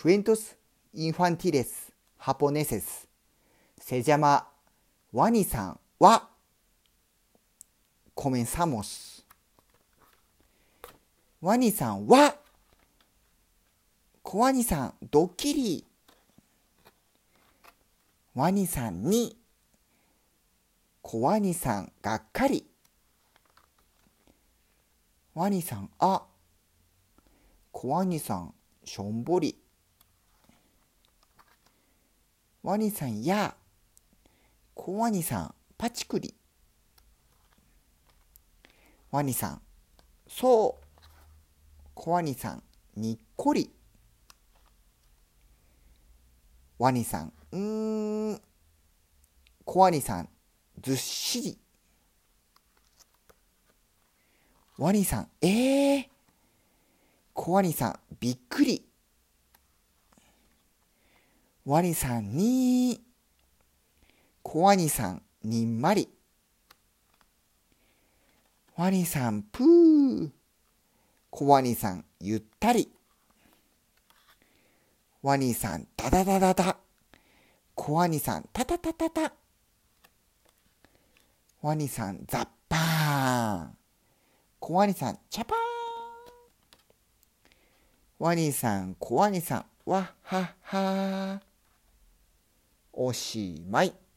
Cuentos infantiles japoneses. Se llama ワニさんは comenzamos ワニさんは小ワニさんドッキリワニさんに小ワニさんがっかりワニさんあ小ワニさんしょんぼりワニさんや小ワニさんパチクリ。ワニさんそう。小ワニさんにっこり。ワニさんうーん。小ワニさんずっしり。ワニさんえー、小ワニさんびっくり。ワニさんに小ワニさんにんまり。ワニさんプー。小ワニさんゆったり。ワニさんダダダダダ。小ワニさんタタタタタ。ワニさんザッパーン。小ワニさんチャパーン。ワニさん小ワニさんわっはっはおしまい。